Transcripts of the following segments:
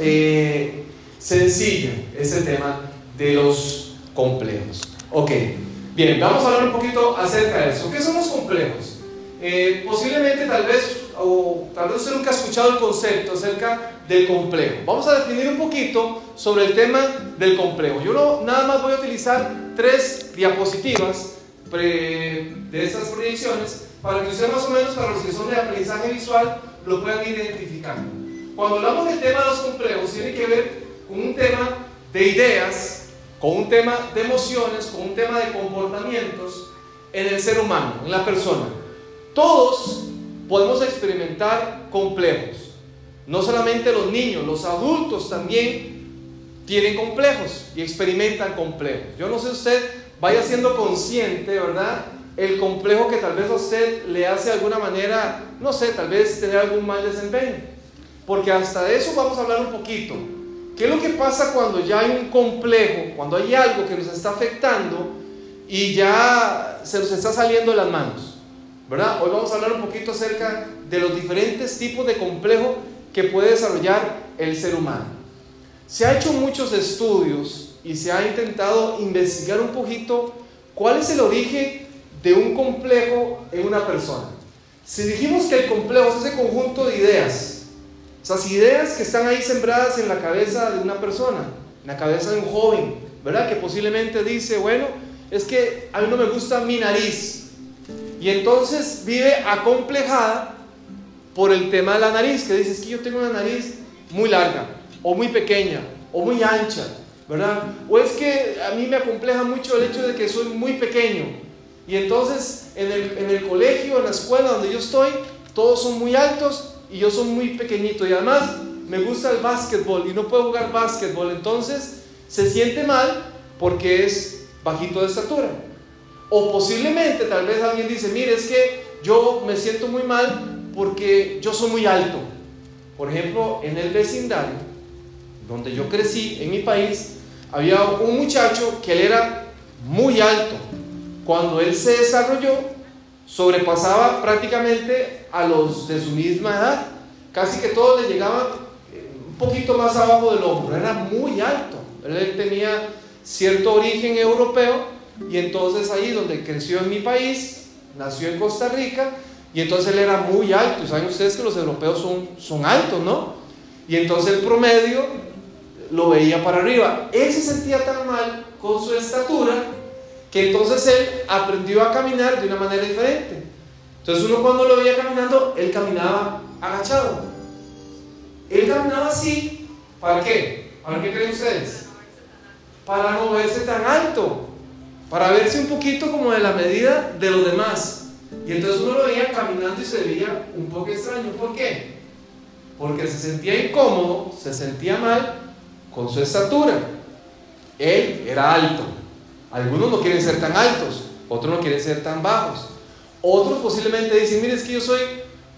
eh, sencilla ese tema de los complejos. Ok, bien, vamos a hablar un poquito acerca de eso. ¿Qué son los complejos? Eh, posiblemente tal vez, o tal vez usted nunca ha escuchado el concepto acerca del complejo. Vamos a definir un poquito sobre el tema del complejo. Yo no, nada más voy a utilizar tres diapositivas de estas proyecciones para que usted más o menos, para los que son de aprendizaje visual, lo puedan identificar. Cuando hablamos del tema de los complejos, tiene que ver con un tema de ideas, con un tema de emociones, con un tema de comportamientos en el ser humano, en la persona. Todos podemos experimentar complejos. No solamente los niños, los adultos también tienen complejos y experimentan complejos. Yo no sé si usted vaya siendo consciente, ¿verdad? El complejo que tal vez a usted le hace de alguna manera, no sé, tal vez tener algún mal desempeño. Porque hasta de eso vamos a hablar un poquito. ¿Qué es lo que pasa cuando ya hay un complejo, cuando hay algo que nos está afectando y ya se nos está saliendo de las manos? ¿Verdad? Hoy vamos a hablar un poquito acerca de los diferentes tipos de complejo que puede desarrollar el ser humano. Se ha hecho muchos estudios y se ha intentado investigar un poquito cuál es el origen de un complejo en una persona. Si dijimos que el complejo es ese conjunto de ideas, esas ideas que están ahí sembradas en la cabeza de una persona, en la cabeza de un joven, ¿verdad? Que posiblemente dice, bueno, es que a mí no me gusta mi nariz. Y entonces vive acomplejada por el tema de la nariz, que dice, es que yo tengo una nariz muy larga, o muy pequeña, o muy ancha, ¿verdad? O es que a mí me acompleja mucho el hecho de que soy muy pequeño. Y entonces en el, en el colegio, en la escuela donde yo estoy, todos son muy altos y yo soy muy pequeñito. Y además me gusta el básquetbol y no puedo jugar básquetbol. Entonces se siente mal porque es bajito de estatura. O posiblemente tal vez alguien dice, mire, es que yo me siento muy mal porque yo soy muy alto. Por ejemplo, en el vecindario donde yo crecí, en mi país, había un muchacho que él era muy alto. Cuando él se desarrolló, sobrepasaba prácticamente a los de su misma edad. Casi que todos le llegaban eh, un poquito más abajo del hombro. Era muy alto. Él tenía cierto origen europeo y entonces ahí donde creció en mi país, nació en Costa Rica y entonces él era muy alto. Saben ustedes que los europeos son, son altos, ¿no? Y entonces el promedio lo veía para arriba. Él se sentía tan mal con su estatura que entonces él aprendió a caminar de una manera diferente. Entonces uno cuando lo veía caminando, él caminaba agachado. Él caminaba así, ¿para qué? ¿Para qué creen ustedes? Para no verse tan alto, para verse un poquito como de la medida de los demás. Y entonces uno lo veía caminando y se veía un poco extraño. ¿Por qué? Porque se sentía incómodo, se sentía mal con su estatura. Él era alto. Algunos no quieren ser tan altos, otros no quieren ser tan bajos. Otros posiblemente dicen, mire, es que yo soy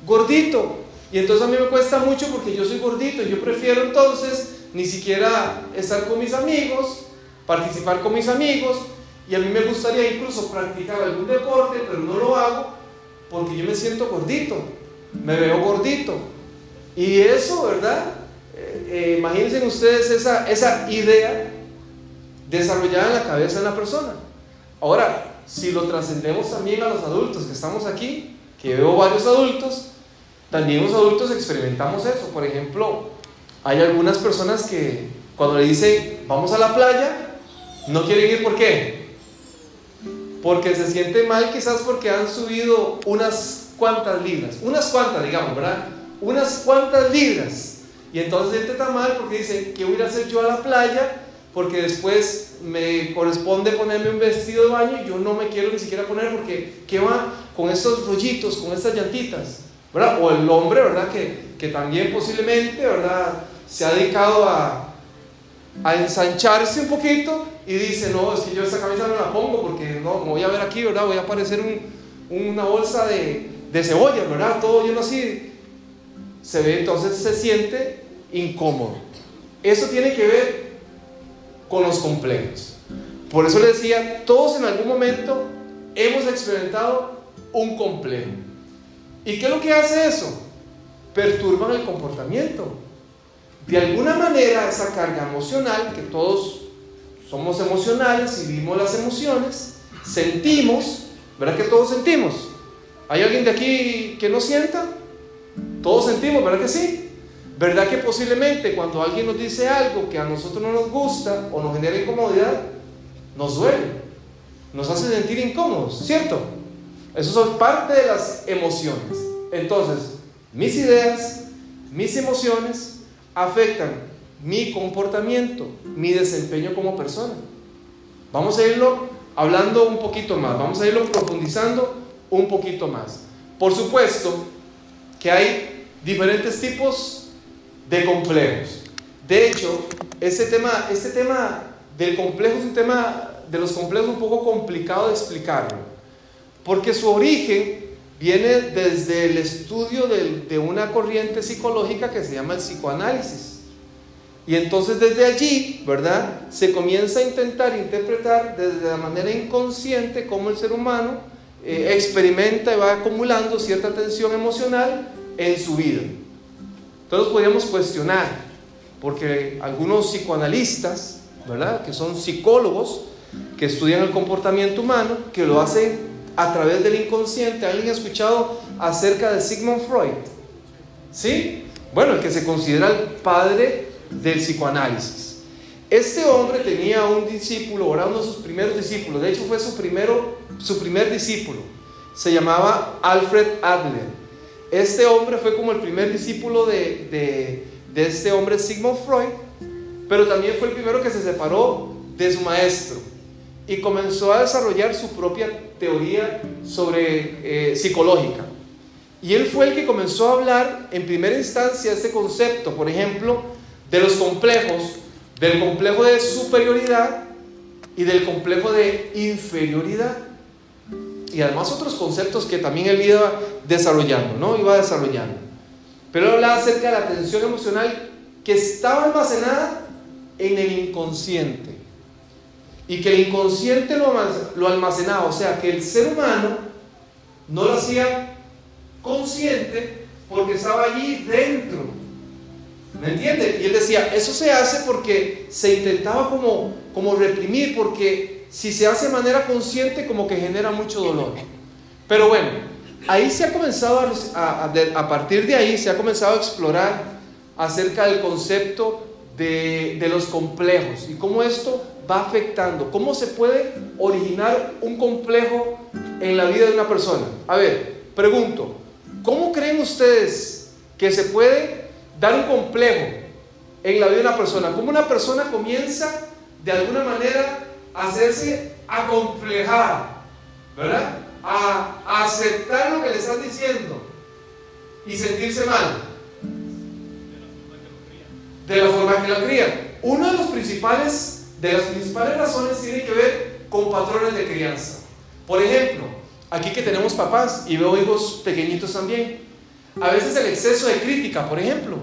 gordito. Y entonces a mí me cuesta mucho porque yo soy gordito. Yo prefiero entonces ni siquiera estar con mis amigos, participar con mis amigos. Y a mí me gustaría incluso practicar algún deporte, pero no lo hago porque yo me siento gordito. Me veo gordito. Y eso, ¿verdad? Eh, eh, imagínense ustedes esa, esa idea desarrollada en la cabeza de la persona. Ahora, si lo trascendemos también a los adultos que estamos aquí, que veo varios adultos, también los adultos experimentamos eso. Por ejemplo, hay algunas personas que cuando le dicen vamos a la playa, no quieren ir ¿por qué? Porque se siente mal quizás porque han subido unas cuantas libras, unas cuantas digamos, ¿verdad? Unas cuantas libras. Y entonces siente tan mal porque dice, ¿qué voy a hacer yo a la playa? Porque después me corresponde ponerme un vestido de baño y yo no me quiero ni siquiera poner porque ¿qué va con estos rollitos, con estas llantitas? ¿verdad? O el hombre, ¿verdad? Que, que también posiblemente, ¿verdad? Se ha dedicado a, a ensancharse un poquito y dice, no, es que yo esta camisa no la pongo porque no, me voy a ver aquí, ¿verdad? Voy a parecer un, una bolsa de, de cebolla, ¿verdad? Todo lleno así. Se ve, entonces se siente incómodo. Eso tiene que ver con los complejos. Por eso le decía, todos en algún momento hemos experimentado un complejo. ¿Y qué es lo que hace eso? Perturban el comportamiento. de alguna manera esa carga emocional, que todos somos emocionales y vivimos las emociones, sentimos, ¿verdad que todos sentimos? ¿Hay alguien de aquí que no sienta? Todos sentimos, ¿verdad que sí? ¿Verdad que posiblemente cuando alguien nos dice algo que a nosotros no nos gusta o nos genera incomodidad, nos duele, nos hace sentir incómodos, ¿cierto? Eso son parte de las emociones. Entonces, mis ideas, mis emociones afectan mi comportamiento, mi desempeño como persona. Vamos a irlo hablando un poquito más, vamos a irlo profundizando un poquito más. Por supuesto que hay diferentes tipos de complejos. De hecho, este tema, este tema del complejo es un tema de los complejos un poco complicado de explicarlo, porque su origen viene desde el estudio de, de una corriente psicológica que se llama el psicoanálisis. Y entonces desde allí, ¿verdad? Se comienza a intentar interpretar desde la manera inconsciente cómo el ser humano eh, experimenta y va acumulando cierta tensión emocional en su vida. Entonces podríamos cuestionar, porque algunos psicoanalistas, ¿verdad? Que son psicólogos, que estudian el comportamiento humano, que lo hacen a través del inconsciente. ¿Alguien ha escuchado acerca de Sigmund Freud? ¿Sí? Bueno, el que se considera el padre del psicoanálisis. Este hombre tenía un discípulo, era uno de sus primeros discípulos, de hecho fue su, primero, su primer discípulo, se llamaba Alfred Adler. Este hombre fue como el primer discípulo de, de este hombre Sigmund Freud, pero también fue el primero que se separó de su maestro y comenzó a desarrollar su propia teoría sobre eh, psicológica. Y él fue el que comenzó a hablar en primera instancia este concepto, por ejemplo, de los complejos, del complejo de superioridad y del complejo de inferioridad. Y además otros conceptos que también él iba desarrollando, ¿no? Iba desarrollando. Pero él hablaba acerca de la tensión emocional que estaba almacenada en el inconsciente. Y que el inconsciente lo, almacenaba, o sea, que el ser humano no lo hacía consciente porque estaba allí dentro ¿Me entiende? Y él decía, eso se hace porque se intentaba como, como reprimir, porque si se hace de manera consciente como que genera mucho dolor. Pero bueno, ahí se ha comenzado a, a, partir de ahí se ha comenzado a explorar acerca del concepto de, de los complejos y cómo esto va afectando, cómo se puede originar un complejo en la vida de una persona. A ver, pregunto, ¿cómo creen ustedes que se puede dar un complejo en la vida de una persona. Como una persona comienza de alguna manera hacerse acomplejar, ¿verdad? A, aceptar lo que le están diciendo y sentirse mal. De la forma que lo crían. Una de los principales, de las principales razones tiene que ver con patrones de crianza. Por ejemplo, aquí que tenemos papás y veo hijos pequeñitos también, a veces el exceso de crítica, por ejemplo.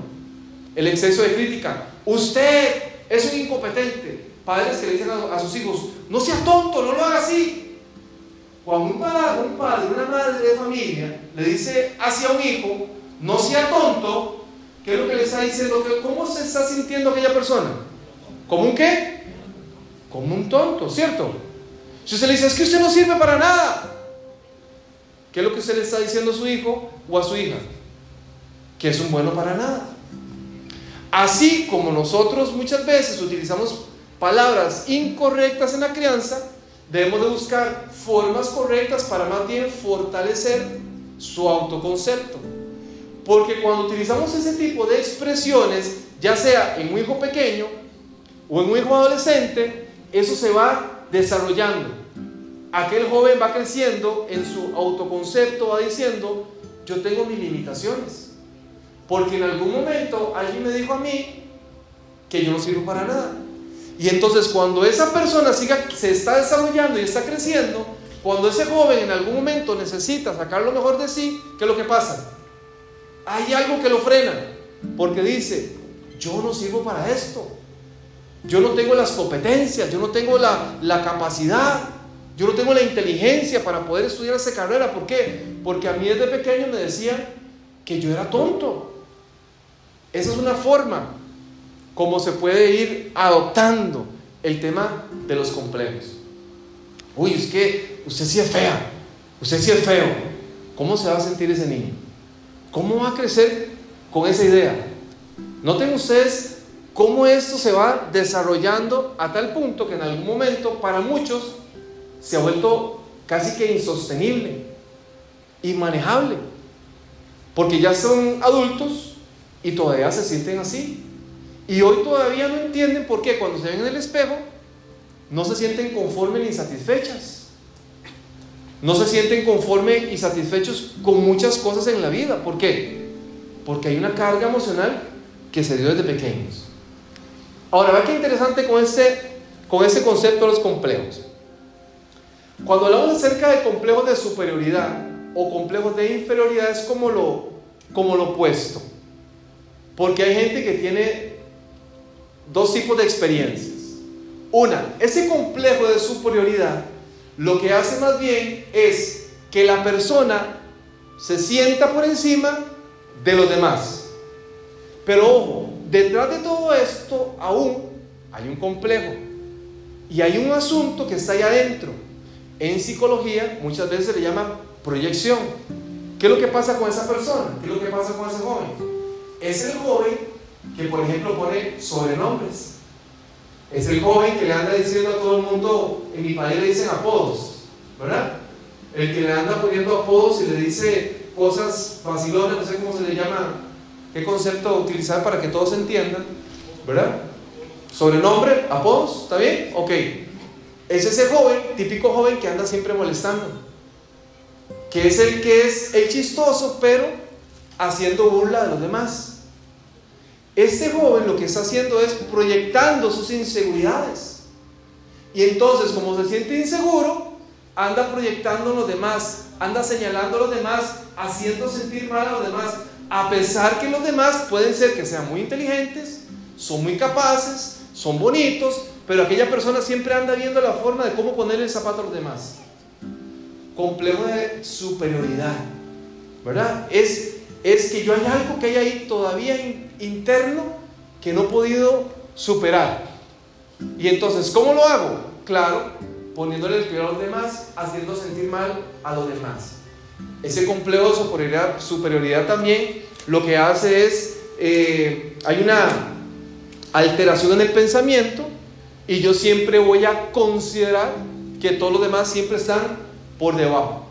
El exceso de crítica. Usted es un incompetente. Padres que le dicen a, sus hijos, no sea tonto, no lo haga así. Cuando un padre, un padre, una madre de familia le dice hacia un hijo, no sea tonto, ¿qué es lo que le está diciendo? ¿Cómo se está sintiendo aquella persona? ¿Como un qué? Como un tonto, ¿cierto? Si usted le dice, es que usted no sirve para nada, ¿qué es lo que usted le está diciendo a su hijo o a su hija? que es un bueno para nada. Así como nosotros muchas veces utilizamos palabras incorrectas en la crianza, debemos de buscar formas correctas para más bien fortalecer su autoconcepto. Porque cuando utilizamos ese tipo de expresiones, ya sea en un hijo pequeño o en un hijo adolescente, eso se va desarrollando. Aquel joven va creciendo en su autoconcepto, va diciendo, yo tengo mis limitaciones. Porque en algún momento alguien me dijo a mí que yo no sirvo para nada. Y entonces cuando esa persona se está desarrollando y está creciendo, cuando ese joven en algún momento necesita sacar lo mejor de sí, ¿qué es lo que pasa? Hay algo que lo frena, porque dice, yo no sirvo para esto. Yo no tengo las competencias, yo no tengo la, la capacidad, yo no tengo la inteligencia para poder estudiar esa carrera. ¿Por qué? Porque a mí desde pequeño me decían que yo era tonto. Esa es una forma como se puede ir adoptando el tema de los complejos. Uy, es que usted sí es fea, usted sí es feo. ¿Cómo se va a sentir ese niño? ¿Cómo va a crecer con esa idea? Noten ustedes cómo esto se va desarrollando a tal punto que en algún momento para muchos se ha vuelto casi que insostenible, inmanejable, porque ya son adultos y todavía se sienten así. Y hoy todavía no entienden por qué cuando se ven en el espejo no se sienten conformes ni satisfechas. No se sienten conformes y satisfechos con muchas cosas en la vida. ¿Por qué? Porque hay una carga emocional que se dio desde pequeños. Ahora, vea qué interesante con este, con ese concepto de los complejos. Cuando hablamos acerca de complejos de superioridad o complejos de inferioridad es como lo, como lo opuesto. Porque hay gente que tiene dos tipos de experiencias. Una, ese complejo de superioridad lo que hace más bien es que la persona se sienta por encima de los demás. Pero ojo, detrás de todo esto aún hay un complejo y hay un asunto que está ahí adentro. En psicología muchas veces se le llama proyección. ¿Qué es lo que pasa con esa persona? ¿Qué es lo que pasa con ese joven? Es el joven que, por ejemplo, pone sobrenombres. Es el joven que le anda diciendo a todo el mundo, en mi país le dicen apodos, ¿verdad? El que le anda poniendo apodos y le dice cosas vacilonas, no sé cómo se le llama, qué concepto utilizar para que todos entiendan, ¿verdad? Sobrenombre, apodos, ¿está bien? Ok. Es ese joven, típico joven que anda siempre molestando, que es el que es el chistoso, pero haciendo burla de los demás. Este joven lo que está haciendo es proyectando sus inseguridades. Y entonces, como se siente inseguro, anda proyectando a los demás, anda señalando a los demás, haciendo sentir mal a los demás, a pesar que los demás pueden ser que sean muy inteligentes, son muy capaces, son bonitos, pero aquella persona siempre anda viendo la forma de cómo poner el zapato a los demás. Complejo de superioridad, ¿verdad? Es, es que yo hay algo que hay ahí todavía interno que no he podido superar. Y entonces, ¿cómo lo hago? Claro, poniéndole el peor a los demás, haciendo sentir mal a los demás. Ese complejo de superioridad, también lo que hace es, eh, hay una alteración en el pensamiento y yo siempre voy a considerar que todos los demás siempre están por debajo,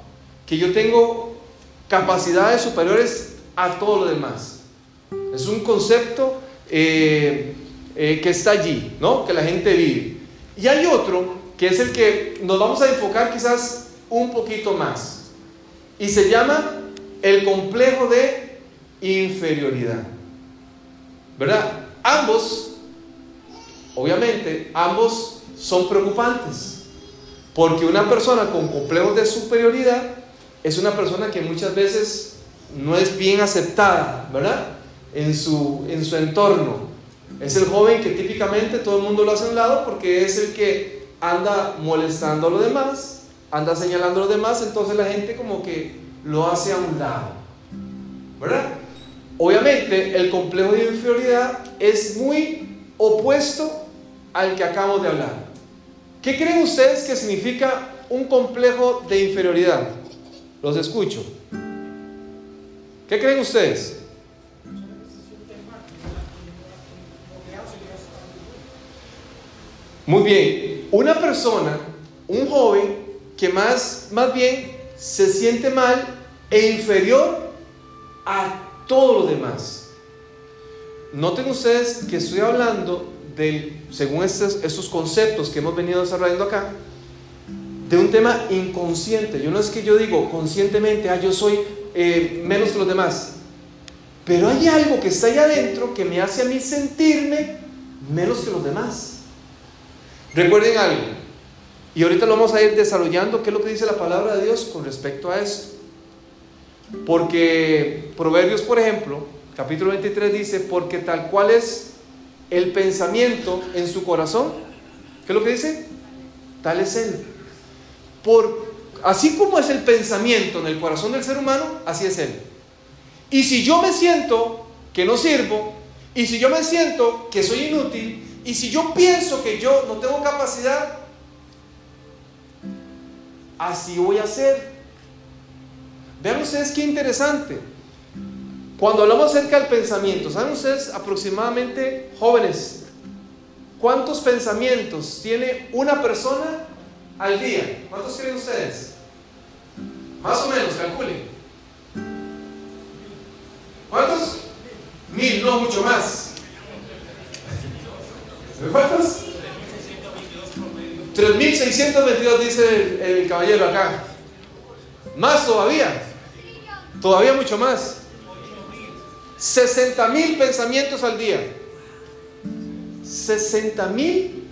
que yo tengo capacidades superiores a todos los demás. Es un concepto eh, eh, que está allí, ¿no? Que la gente vive. Y hay otro que es el que nos vamos a enfocar quizás un poquito más. Y se llama el complejo de inferioridad. ¿Verdad? Ambos, obviamente, ambos son preocupantes. Porque una persona con complejos de superioridad es una persona que muchas veces no es bien aceptada, ¿verdad? en su, en su entorno. Es el joven que típicamente todo el mundo lo hace a un lado porque es el que anda molestando a los demás, anda señalando a los demás, entonces la gente como que lo hace a un lado. ¿Verdad? Obviamente el complejo de inferioridad es muy opuesto al que acabo de hablar. ¿Qué creen ustedes que significa un complejo de inferioridad? Los escucho. ¿Qué creen ustedes? Muy bien, una persona, un joven que más, más bien se siente mal e inferior a todos los demás. Noten ustedes que estoy hablando del, según estos, estos conceptos que hemos venido desarrollando acá, de un tema inconsciente. Yo no es que yo digo conscientemente, ah, yo soy eh, menos que los demás. Pero hay algo que está ahí adentro que me hace a mí sentirme menos que los demás. Recuerden algo, y ahorita lo vamos a ir desarrollando, qué es lo que dice la palabra de Dios con respecto a esto. Porque Proverbios, por ejemplo, capítulo 23 dice, porque tal cual es el pensamiento en su corazón, ¿qué es lo que dice? Tal es él. Por, así como es el pensamiento en el corazón del ser humano, así es él. Y si yo me siento que no sirvo, Y si yo me siento que soy inútil, y si yo pienso que yo no tengo capacidad, así voy a ser. Vean ustedes qué interesante. Cuando hablamos acerca del pensamiento, ¿saben ustedes aproximadamente, jóvenes, cuántos pensamientos tiene una persona al día? ¿Cuántos creen ustedes? Más o menos, calculen. ¿Cuántos? Mil, no mucho más. ¿Cuántos? 3.622 dice el, el caballero acá. Más todavía. Todavía mucho más. 60 mil pensamientos al día. 60 mil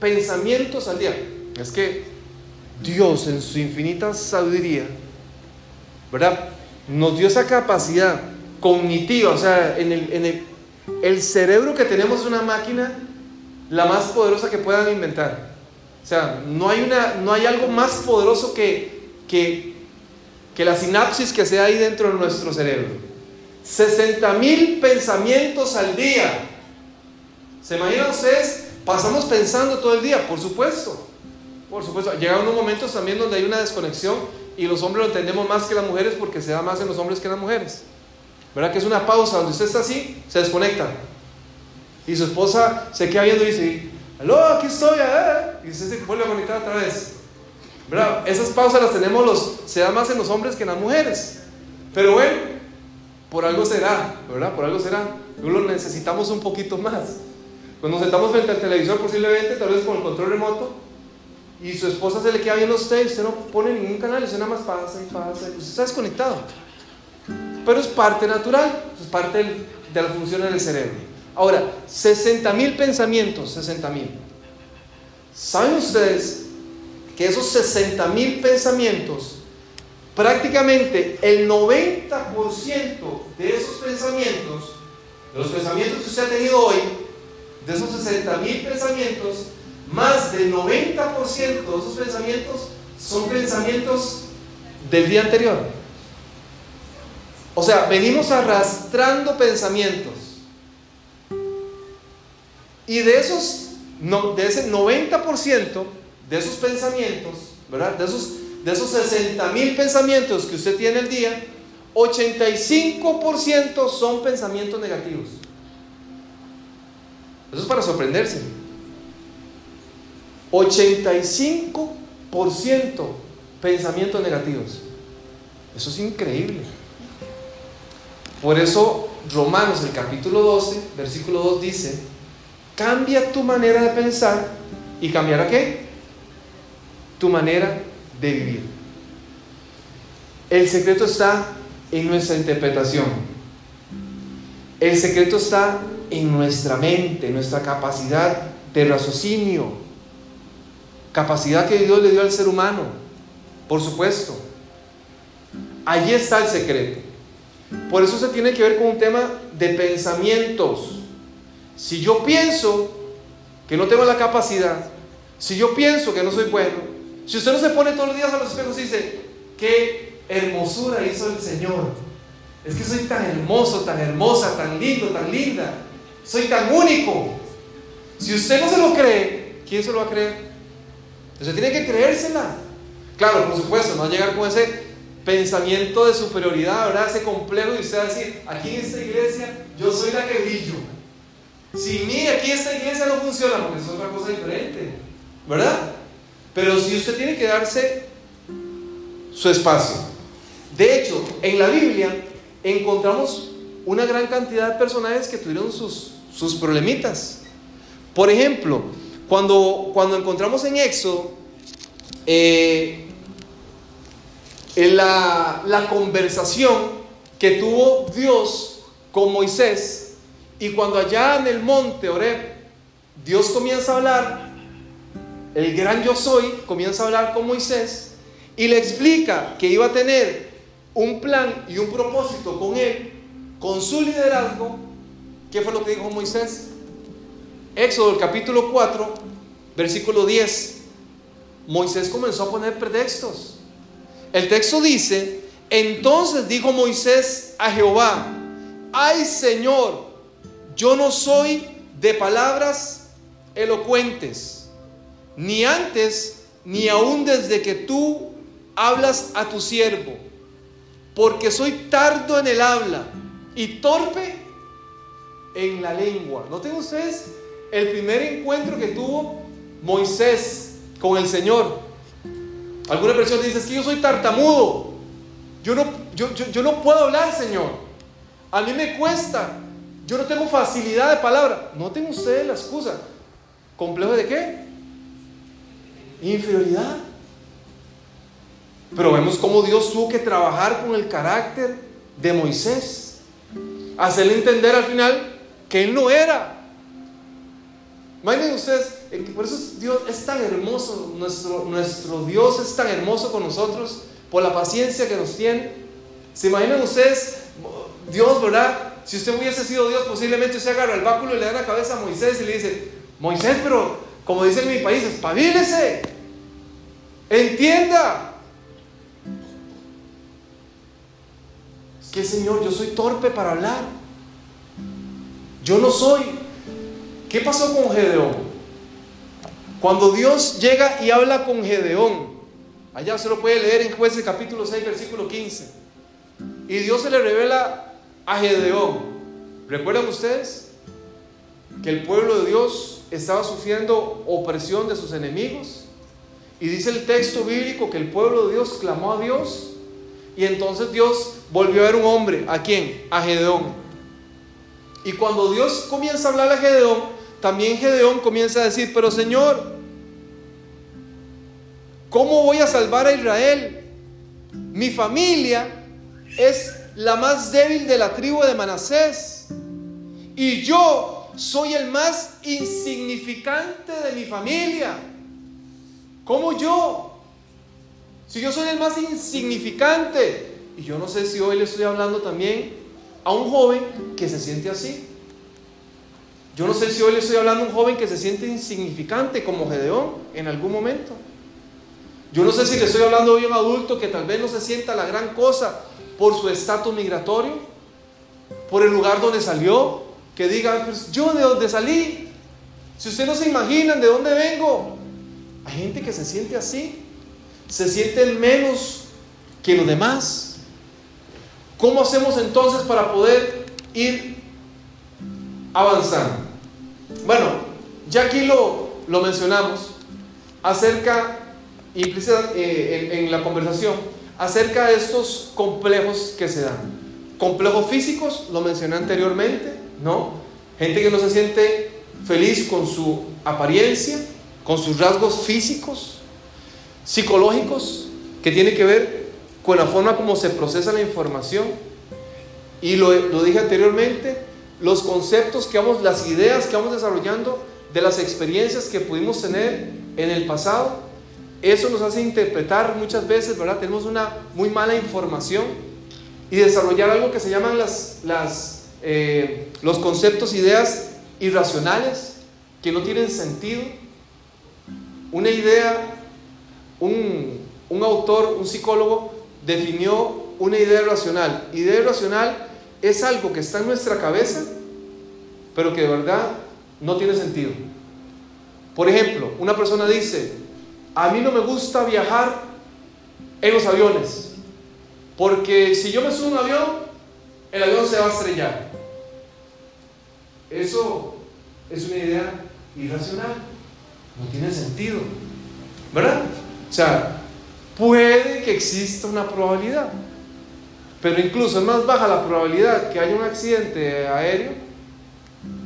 pensamientos al día. Es que Dios en su infinita sabiduría, ¿verdad? Nos dio esa capacidad cognitiva, o sea, en el, en el, el cerebro que tenemos es una máquina la más poderosa que puedan inventar. O sea, no hay, una, no hay algo más poderoso que, que, que la sinapsis que sea ahí dentro de nuestro cerebro. 60 mil pensamientos al día. ¿Se imaginan ustedes? Pasamos pensando todo el día, por supuesto. Por supuesto. Llegan unos momentos también donde hay una desconexión y los hombres lo entendemos más que las mujeres porque se da más en los hombres que en las mujeres. ¿Verdad? Que es una pausa donde usted está así, se desconecta. Y su esposa se queda viendo y dice, aló, aquí estoy, eh". y usted se vuelve a conectar otra vez. ¿Verdad? Esas pausas las tenemos los, se da más en los hombres que en las mujeres. Pero bueno, por algo será, ¿verdad? Por algo será. Lo necesitamos un poquito más. Cuando nos sentamos frente al televisor, posiblemente, tal vez con el control remoto, y su esposa se le queda viendo a usted, y usted no pone ningún canal, usted nada más pasa y pasa, y usted está desconectado. Pero es parte natural, es parte de la función del cerebro. Ahora, 60 mil pensamientos, 60 mil. ¿Saben ustedes que esos 60 mil pensamientos prácticamente el 90% de esos pensamientos, de los pensamientos que usted ha tenido hoy, de esos 60 mil pensamientos, más del 90% de esos pensamientos son pensamientos del día anterior. O sea, venimos arrastrando pensamientos. Y de esos, de ese 90% de esos pensamientos, ¿verdad? De esos de esos 60 mil pensamientos que usted tiene al día, 85% son pensamientos negativos. Eso es para sorprenderse. 85% pensamientos negativos. Eso es increíble. Por eso Romanos el capítulo 12, versículo 2 dice, cambia tu manera de pensar y cambiará qué? Tu manera de vivir. El secreto está en nuestra interpretación. El secreto está en nuestra mente, en nuestra capacidad de raciocinio. Capacidad que Dios le dio al ser humano, por supuesto. Allí está el secreto. Por eso se tiene que ver con un tema de pensamientos. Si yo pienso que no tengo la capacidad, si yo pienso que no soy bueno, si usted no se pone todos los días a los espejos y dice, qué hermosura hizo el Señor. Es que soy tan hermoso, tan hermosa, tan lindo, tan linda. Soy tan único. Si usted no se lo cree, ¿quién se lo va a creer? Usted tiene que creérsela. Claro, por supuesto, no llegar con ese pensamiento de superioridad, ¿verdad? Ese complejo y usted decir, aquí en esta iglesia yo soy la que brillo. Si mí aquí esta iglesia no funciona, porque es otra cosa diferente, ¿verdad? Pero si usted tiene que darse su espacio. De hecho, en la Biblia encontramos una gran cantidad de personajes que tuvieron sus, sus problemitas. Por ejemplo, cuando, cuando encontramos en Éxodo eh, la, la conversación que tuvo Dios con Moisés y cuando allá en el monte Oreb Dios comienza a hablar el gran yo soy comienza a hablar con Moisés y le explica que iba a tener un plan y un propósito con él, con su liderazgo. ¿Qué fue lo que dijo Moisés? Éxodo capítulo 4, versículo 10. Moisés comenzó a poner pretextos. El texto dice, entonces dijo Moisés a Jehová, ay Señor, yo no soy de palabras elocuentes, ni antes ni aún desde que tú hablas a tu siervo, porque soy tardo en el habla y torpe en la lengua. Noten ustedes el primer encuentro que tuvo Moisés con el Señor. Alguna persona dice, es que yo soy tartamudo. Yo no, yo, yo, no puedo hablar, Señor. A mí me cuesta. Yo no tengo facilidad de palabra. Noten ustedes la excusa. ¿Complejo de qué? Inferioridad. Pero vemos cómo Dios tuvo que trabajar con el carácter de Moisés. Hacerle entender al final que él no era. Imaginen ustedes, eh, por eso Dios es tan hermoso, nuestro, Dios es tan hermoso con nosotros, por la paciencia que nos tiene. ¿Se imaginan ustedes, Dios, verdad? Si usted hubiese sido Dios, posiblemente usted agarra el báculo y le da la cabeza a Moisés y le dice, Moisés, pero como dice en mi país, espabilese, entienda. Es que Señor, yo soy torpe para hablar. Yo no soy. ¿Qué pasó con Gedeón? Cuando Dios llega y habla con Gedeón, allá se lo puede leer en jueces capítulo 6, versículo 15, y Dios se le revela a Gedeón. ¿Recuerdan ustedes que el pueblo de Dios estaba sufriendo opresión de sus enemigos? Y dice el texto bíblico que el pueblo de Dios clamó a Dios y entonces Dios volvió a ver un hombre. ¿A quién? A Gedeón. Y cuando Dios comienza a hablar a Gedeón, también Gedeón comienza a decir, pero Señor, ¿cómo voy a salvar a Israel? Mi familia es la más débil de la tribu de Manasés. Y yo soy el más insignificante de mi familia. ¿Cómo yo? Si yo soy el más insignificante. Y yo no sé si hoy le estoy hablando también a un joven que se siente así. Yo no sé si hoy le estoy hablando a un joven que se siente insignificante como Gedeón en algún momento. Yo no sé si le estoy hablando hoy a un adulto que tal vez no se sienta la gran cosa por su estatus migratorio, por el lugar donde salió, que diga, pues yo de dónde salí, si ustedes no se imaginan de dónde vengo. Hay gente que se siente así, se siente menos que los demás. ¿Cómo hacemos entonces para poder ir avanzando? Bueno, ya aquí lo, lo mencionamos acerca, implícita eh, en, en la conversación, acerca de estos complejos que se dan. Complejos físicos, lo mencioné anteriormente, ¿no? Gente que no se siente feliz con su apariencia, con sus rasgos físicos, psicológicos, que tiene que ver con la forma como se procesa la información. Y lo, dije anteriormente, los conceptos que vamos, las ideas que vamos desarrollando de las experiencias que pudimos tener en el pasado, eso nos hace interpretar muchas veces, ¿verdad? Tenemos una muy mala información y desarrollar algo que se llaman las, las, eh, los conceptos, ideas irracionales, que no tienen sentido. Una idea, un, un autor, un psicólogo, definió una idea racional. Idea racional es algo que está en nuestra cabeza, pero que de verdad no tiene sentido. Por ejemplo, una persona dice, a mí no me gusta viajar en los aviones, porque si yo me subo a un avión, el avión se va a estrellar. Eso es una idea irracional, no tiene sentido, ¿verdad? O sea, puede que exista una probabilidad. Pero incluso es más baja la probabilidad que haya un accidente aéreo,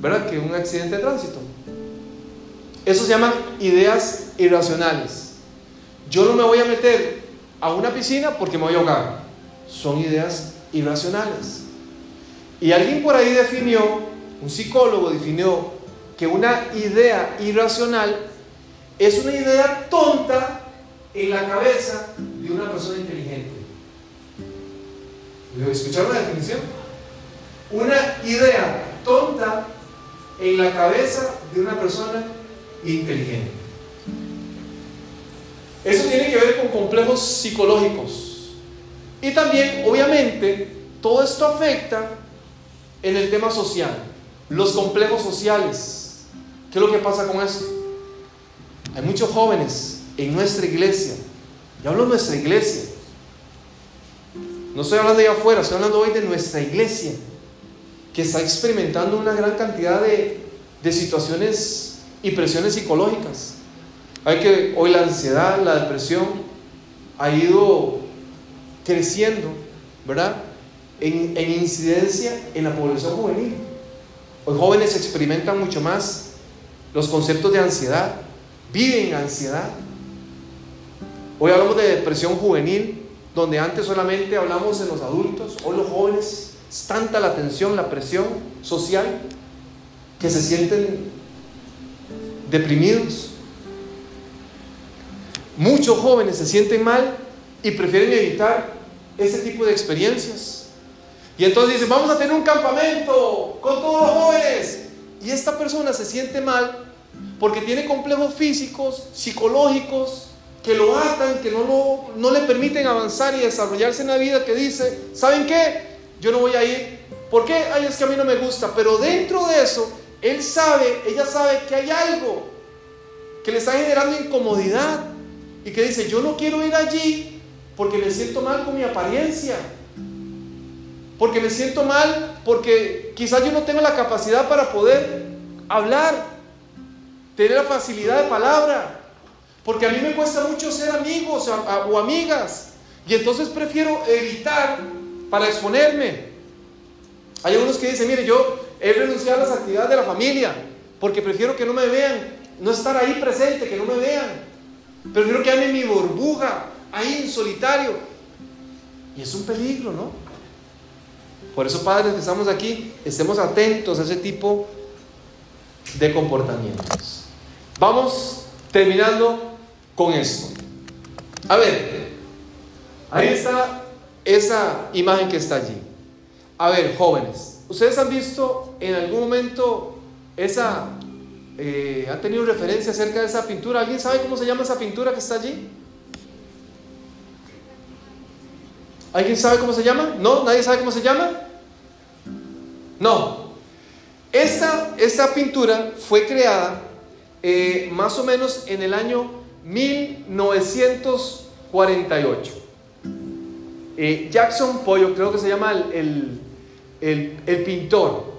¿verdad? Que un accidente de tránsito. Eso se llaman ideas irracionales. Yo no me voy a meter a una piscina porque me voy a ahogar. Son ideas irracionales. Y alguien por ahí definió, un psicólogo definió que una idea irracional es una idea tonta en la cabeza de una persona inteligente. ¿Escucharon la definición? Una idea tonta en la cabeza de una persona inteligente. Eso tiene que ver con complejos psicológicos. Y también, obviamente, todo esto afecta en el tema social. Los complejos sociales. ¿Qué es lo que pasa con esto? Hay muchos jóvenes en nuestra iglesia. Yo hablo de nuestra iglesia. No estoy hablando de afuera, estoy hablando hoy de nuestra iglesia, que está experimentando una gran cantidad de, de situaciones y presiones psicológicas. Hay que hoy la ansiedad, la depresión ha ido creciendo, ¿verdad? En, en incidencia en la población juvenil. Hoy jóvenes experimentan mucho más los conceptos de ansiedad, viven ansiedad. Hoy hablamos de depresión juvenil, donde antes solamente hablamos en los adultos, hoy los jóvenes, es tanta la tensión, la presión social, que se sienten deprimidos. Muchos jóvenes se sienten mal y prefieren evitar ese tipo de experiencias. Y entonces dicen, vamos a tener un campamento con todos los jóvenes. Y esta persona se siente mal porque tiene complejos físicos, psicológicos, que lo atan, que no, no le permiten avanzar y desarrollarse en la vida, que dice, ¿saben qué? Yo no voy a ir. ¿Por qué? Ay, es que a mí no me gusta. Pero dentro de eso, él sabe, ella sabe que hay algo que le está generando incomodidad y que dice, yo no quiero ir allí porque me siento mal con mi apariencia, porque me siento mal porque quizás yo no tengo la capacidad para poder hablar, tener la facilidad de palabra, porque a mí me cuesta mucho ser amigos o amigas, y entonces prefiero evitar para exponerme. Hay algunos que dicen, mire, yo he renunciado a las actividades de la familia, porque prefiero que no me vean, no estar ahí presente, que no me vean. Prefiero quedarme en mi burbuja, ahí en solitario. Y es un peligro, ¿no? Por eso, padres que estamos aquí, estemos atentos a ese tipo de comportamientos. Vamos terminando con esto. A ver, ahí está esa imagen que está allí. A ver, jóvenes, ¿ustedes han visto en algún momento esa eh, ¿Han tenido referencia acerca de esa pintura? ¿Alguien sabe cómo se llama esa pintura que está allí? ¿Alguien sabe cómo se llama? ¿No? ¿Nadie sabe cómo se llama? No. Esta, esta pintura fue creada eh, más o menos en el año 1948. Eh, Jackson Pollo, creo que se llama el, el, el pintor.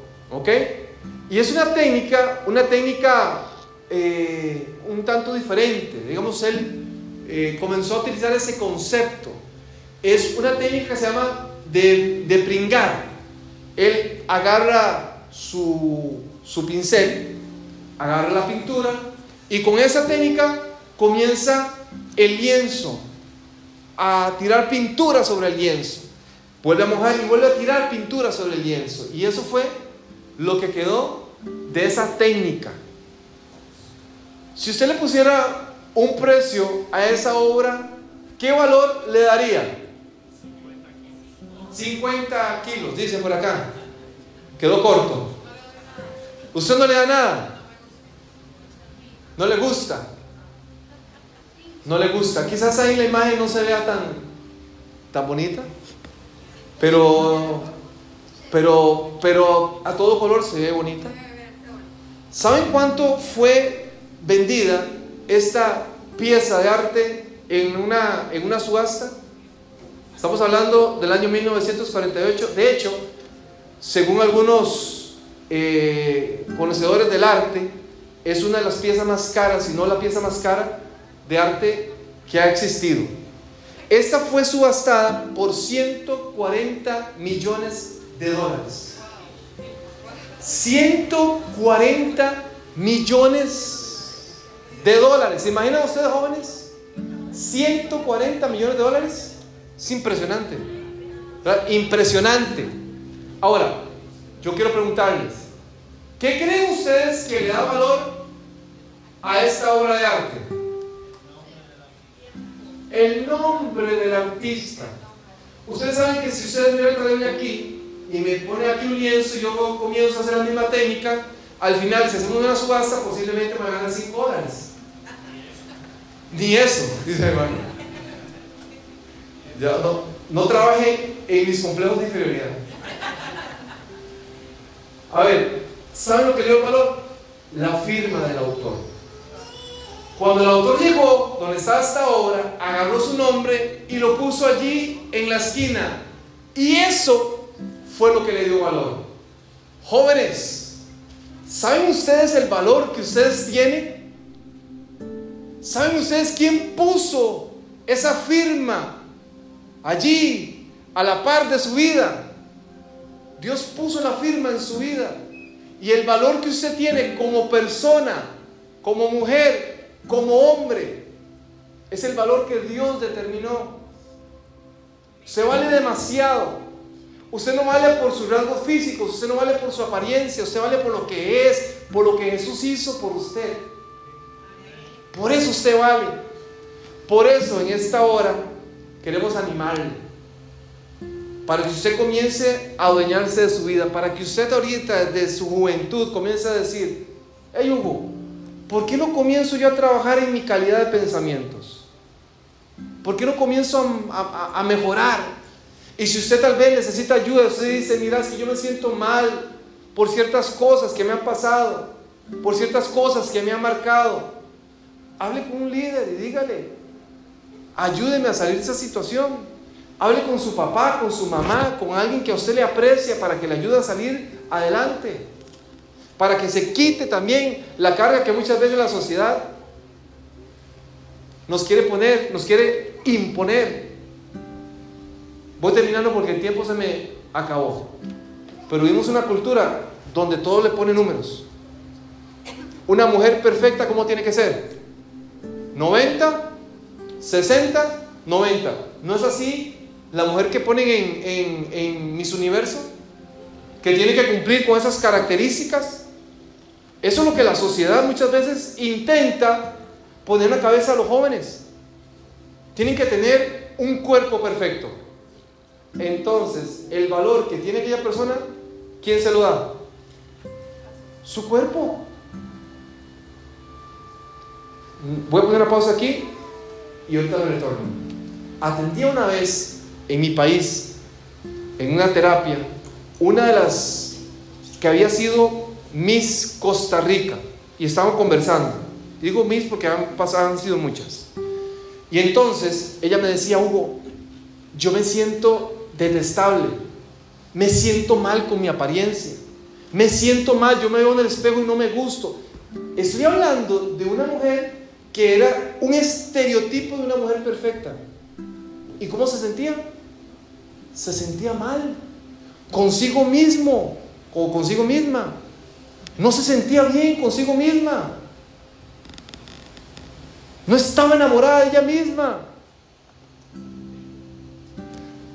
Y es una técnica, una técnica eh, un tanto diferente. Digamos, él eh, comenzó a utilizar ese concepto. Es una técnica que se llama de, de pringar. Él agarra su, su pincel, agarra la pintura y con esa técnica comienza el lienzo a tirar pintura sobre el lienzo. Vuelve a mojar y vuelve a tirar pintura sobre el lienzo. Y eso fue lo que quedó de esa técnica. Si usted le pusiera un precio a esa obra, ¿qué valor le daría? 50 kilos, dice por acá. Quedó corto. Usted no le da nada. No le gusta. No le gusta. Quizás ahí la imagen no se vea tan, tan bonita. Pero pero, pero a todo color se ve bonita. ¿Saben cuánto fue vendida esta pieza de arte en una, en una subasta? Estamos hablando del año 1948. De hecho, según algunos eh, conocedores del arte, es una de las piezas más caras, si no la pieza más cara de arte que ha existido. Esta fue subastada por 140 millones de dólares. 140 millones de dólares. ¿Se imaginan ustedes jóvenes? 140 millones de dólares. Es impresionante. Impresionante. Ahora, yo quiero preguntarles, ¿qué creen ustedes que le da valor a esta obra de arte? El nombre del artista. Ustedes saben que si ustedes miran el aquí, y me pone aquí un lienzo y yo comienzo a hacer la misma técnica, al final, si hacemos una subasta, posiblemente me ganan 5 dólares. Ni eso, dice hermano. Ya no, no trabajé en mis complejos de inferioridad. A ver, ¿Saben lo que le dio valor? La firma del autor. Cuando el autor llegó, donde está esta ahora, agarró su nombre y lo puso allí en la esquina. Y eso fue lo que le dio valor. Jóvenes, ¿saben ustedes el valor que ustedes tienen? ¿Saben ustedes quién puso esa firma allí a la par de su vida? Dios puso la firma en su vida. Y el valor que usted tiene como persona, como mujer, como hombre, es el valor que Dios determinó. Se vale demasiado. Usted no vale por sus rasgos físicos, usted no vale por su apariencia, usted vale por lo que es, por lo que Jesús hizo por usted. Por eso usted vale. Por eso en esta hora queremos animarle para que usted comience a adueñarse de su vida, para que usted ahorita de su juventud comience a decir, hey Hugo, ¿por qué no comienzo yo a trabajar en mi calidad de pensamientos? ¿Por qué no comienzo a, mejorar? Y si usted tal vez necesita ayuda, usted dice, mira, si yo me siento mal por ciertas cosas que me han pasado, por ciertas cosas que me han marcado, hable con un líder y dígale, ayúdeme a salir de esa situación. Hable con su papá, con su mamá, con alguien que a usted le aprecia para que le ayude a salir adelante. Para que se quite también la carga que muchas veces la sociedad nos quiere poner, nos quiere imponer. Voy terminando porque el tiempo se me acabó. Pero vivimos una cultura donde todo le pone números. Una mujer perfecta, ¿cómo tiene que ser? 90, 60, 90. ¿No es así la mujer que ponen en, en, en Miss Universo, que tiene que cumplir con esas características. Eso es lo que la sociedad muchas veces intenta poner en la cabeza a los jóvenes. Tienen que tener un cuerpo perfecto. Entonces, el valor que tiene aquella persona, ¿quién se lo da? Su cuerpo. Voy a poner una pausa aquí y ahorita me retorno. Atendía una vez en mi país, en una terapia, una de las que había sido Miss Costa Rica, y estábamos conversando. Digo Miss porque han, pasado, han sido muchas. Y entonces ella me decía, Hugo, yo me siento detestable, me siento mal con mi apariencia, me siento mal, yo me veo en el espejo y no me gusto. Estoy hablando de una mujer que era un estereotipo de una mujer perfecta. ¿Y cómo se sentía? se sentía mal consigo mismo o consigo misma. No se sentía bien consigo misma. No estaba enamorada de ella misma.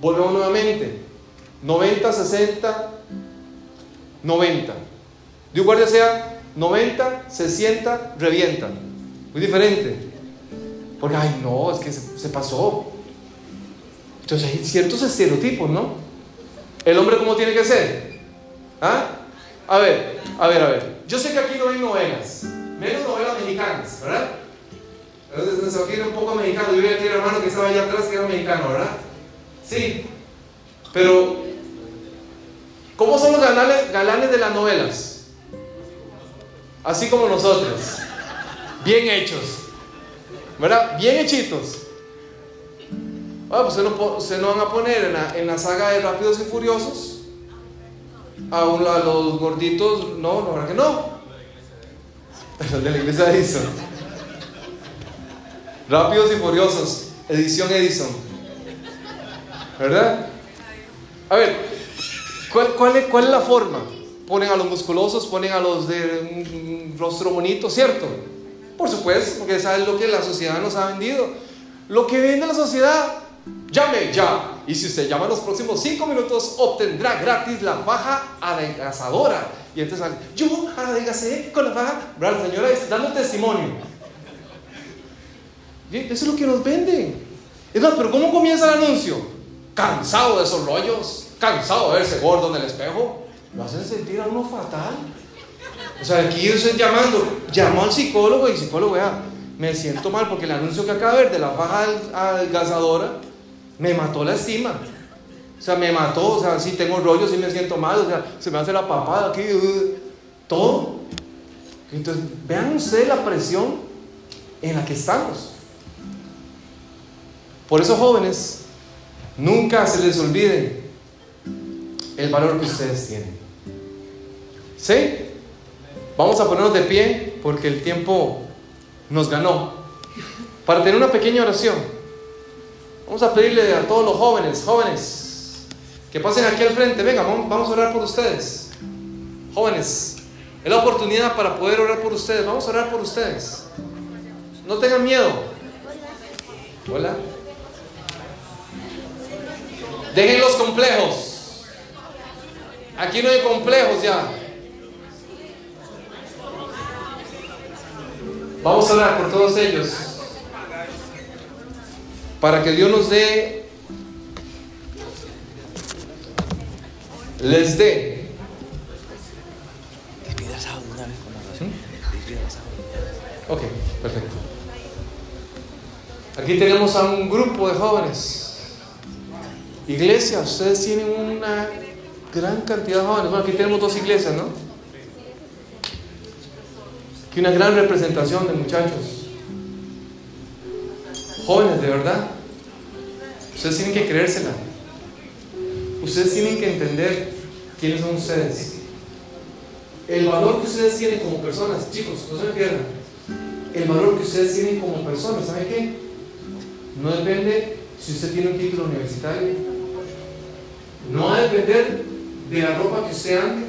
Volvemos nuevamente. 90, 60, 90. De un guardia sea 90, 60, revienta. Muy diferente. Porque, ay, no, es que se, se pasó. Entonces hay ciertos estereotipos, ¿no? ¿El hombre cómo tiene que ser? ¿Ah? A ver, a ver, a ver. Yo sé que aquí no hay novelas, menos novelas mexicanas, ¿verdad? Entonces se quiere un poco mexicano. Yo vi aquí el hermano que estaba allá atrás que era mexicano, ¿verdad? Sí. Pero, ¿cómo son los galanes, galanes de las novelas? Así como nosotros. Bien hechos. ¿Verdad? Bien hechitos. Ah, pues se no, van a poner en la, saga de Rápidos y Furiosos a, los gorditos, no, no, ¿verdad que no? de la iglesia Edison. Rápidos y Furiosos, edición Edison. ¿Verdad? A ver, ¿cuál, es, ¿cuál es la forma? Ponen a los musculosos, ponen a los de un rostro bonito, ¿cierto? Por supuesto, porque es lo que la sociedad nos ha vendido. Lo que vende la sociedad Llame ya. Y si usted llama en los próximos 5 minutos, obtendrá gratis la faja adelgazadora. Y entonces, yo adelgacé con la faja. La señora dando testimonio. Eso es lo que nos venden. Es pero ¿cómo comienza el anuncio? Cansado de esos rollos, cansado de verse gordo en el espejo. Lo hacen sentir a uno fatal. O sea, aquí yo estoy llamando, llamo al psicólogo y el psicólogo, vea, me siento mal porque el anuncio que acaba de ver de la faja adelgazadora me mató la estima. O sea, me mató, o sea, si tengo rollo, si me siento mal, o sea, se me hace la papada aquí. Uh. todo. Entonces, vean ustedes la presión en la que estamos. Por eso, jóvenes, nunca se les olvide el valor que ustedes tienen. ¿Sí? Vamos a ponernos de pie porque el tiempo nos ganó. Para tener una pequeña oración, vamos a pedirle a todos los jóvenes, jóvenes, que pasen aquí al frente. Venga, vamos a orar por ustedes. Jóvenes, es la oportunidad para poder orar por ustedes. Vamos a orar por ustedes. No tengan miedo. Hola. Dejen los complejos. Aquí no hay complejos ya. Vamos a orar por todos ellos. Para que Dios nos dé, les dé. Ok, perfecto. Aquí tenemos a un grupo de jóvenes. Iglesia, ustedes tienen una gran cantidad de jóvenes. Bueno, aquí tenemos dos iglesias, ¿no? que una gran representación de muchachos. Jóvenes, de verdad. Ustedes tienen que creérsela. Ustedes tienen que entender quiénes son ustedes. El valor que ustedes tienen como personas, chicos, no se me pierdan. El valor que ustedes tienen como personas, ¿saben qué? No depende si usted tiene un título universitario. No va a depender de la ropa que usted ande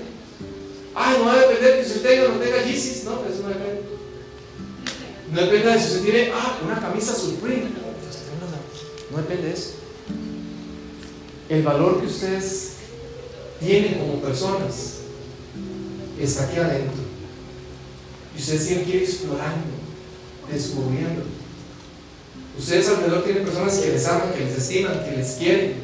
Ay, no va a depender que usted tenga o no tenga Yeezys. No, eso no depende. No depende de si usted tiene, ah, una camisa Supreme. No depende de eso. El valor que ustedes tienen como personas está aquí adentro. Y ustedes tienen que ir explorando, descubriendo. Ustedes alrededor tienen personas que les aman, que les estiman, que les quieren,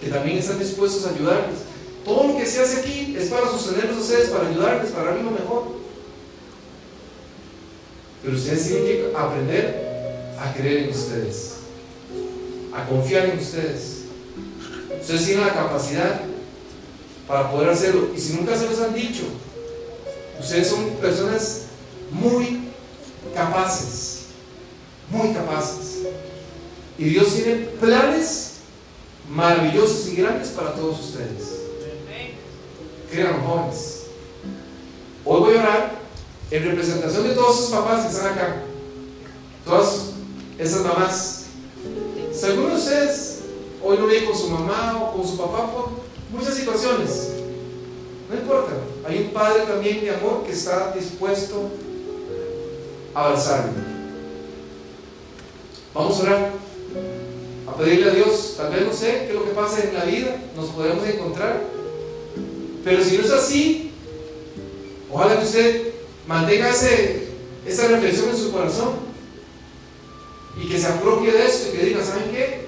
que también están dispuestos a ayudarles. Todo lo que se hace aquí es para sostenerlos a ustedes, para ayudarles, para darles mejor. Pero ustedes tienen que aprender a creer en ustedes, a confiar en ustedes. Ustedes tienen la capacidad para poder hacerlo. Y si nunca se los han dicho, ustedes son personas muy capaces, muy capaces. Y Dios tiene planes maravillosos y grandes para todos ustedes crean jóvenes. Hoy voy a orar en representación de todos sus papás que están acá, todas esas mamás. Si alguno de ustedes hoy no viene con su mamá o con su papá por muchas situaciones, no importa, hay un padre también de amor que está dispuesto a abrazarlo. Vamos a orar, a pedirle a Dios, tal vez no sé qué es lo que pasa en la vida, nos podemos encontrar. Pero si no es así, ojalá que usted mantenga esa reflexión en su corazón y que se apropie de esto y que diga, ¿saben qué?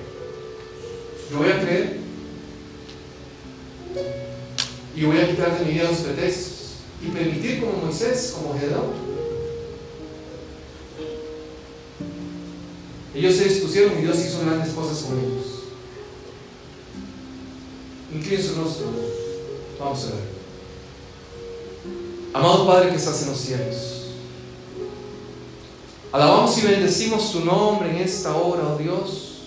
Yo voy a creer y voy a quitar de mi vida los pretextos y permitir como Moisés, como Gedeón. Ellos se dispusieron y Dios hizo grandes cosas con ellos. Incluye su rostro. Vamos a ver. Amado Padre que estás en los cielos. Alabamos y bendecimos tu nombre en esta hora, oh Dios,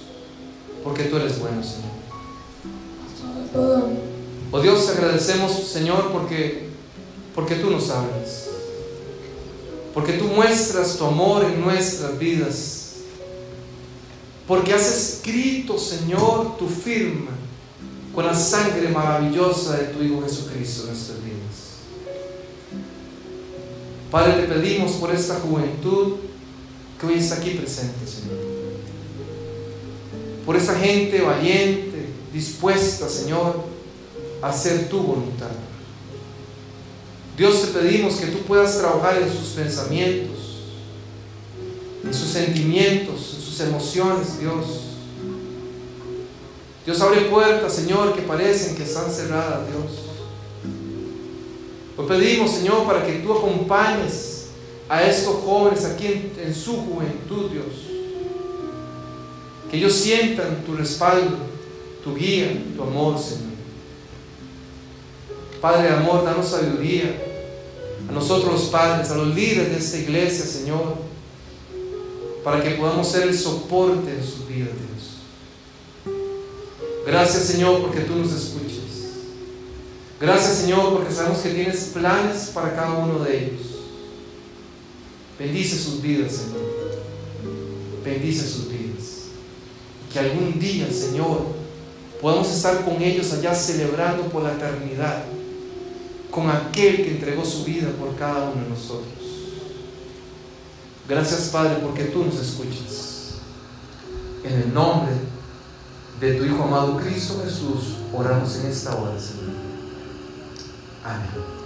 porque tú eres bueno, Señor. Oh Dios, agradecemos, Señor, porque, porque tú nos hablas. Porque tú muestras tu amor en nuestras vidas. Porque has escrito, Señor, tu firma con la sangre maravillosa de tu Hijo Jesucristo en nuestras. Padre, te pedimos por esta juventud que hoy está aquí presente, Señor. Por esa gente valiente, dispuesta, Señor, a hacer tu voluntad. Dios, te pedimos que tú puedas trabajar en sus pensamientos, en sus sentimientos, en sus emociones, Dios Dios abre puertas, Señor, que parecen que están cerradas, Dios. Hoy pedimos, Señor, para que tú acompañes a estos jóvenes aquí en, en su juventud, Dios. Que ellos sientan tu respaldo, tu guía, tu amor, Señor. Padre de amor, danos sabiduría a nosotros los padres, a los líderes de esta iglesia, Señor, para que podamos ser el soporte en sus vidas, Dios. Gracias, Señor, porque tú nos escuchas. Gracias, Señor, porque sabemos que tienes planes para cada uno de ellos. Bendice sus vidas, Señor. Bendice sus vidas. Que algún día, Señor, podamos estar con ellos allá celebrando por la eternidad con aquel que entregó su vida por cada uno de nosotros. Gracias Padre porque tú nos escuchas. En el nombre de tu Hijo amado Cristo Jesús, oramos en esta hora, Señor. 阿。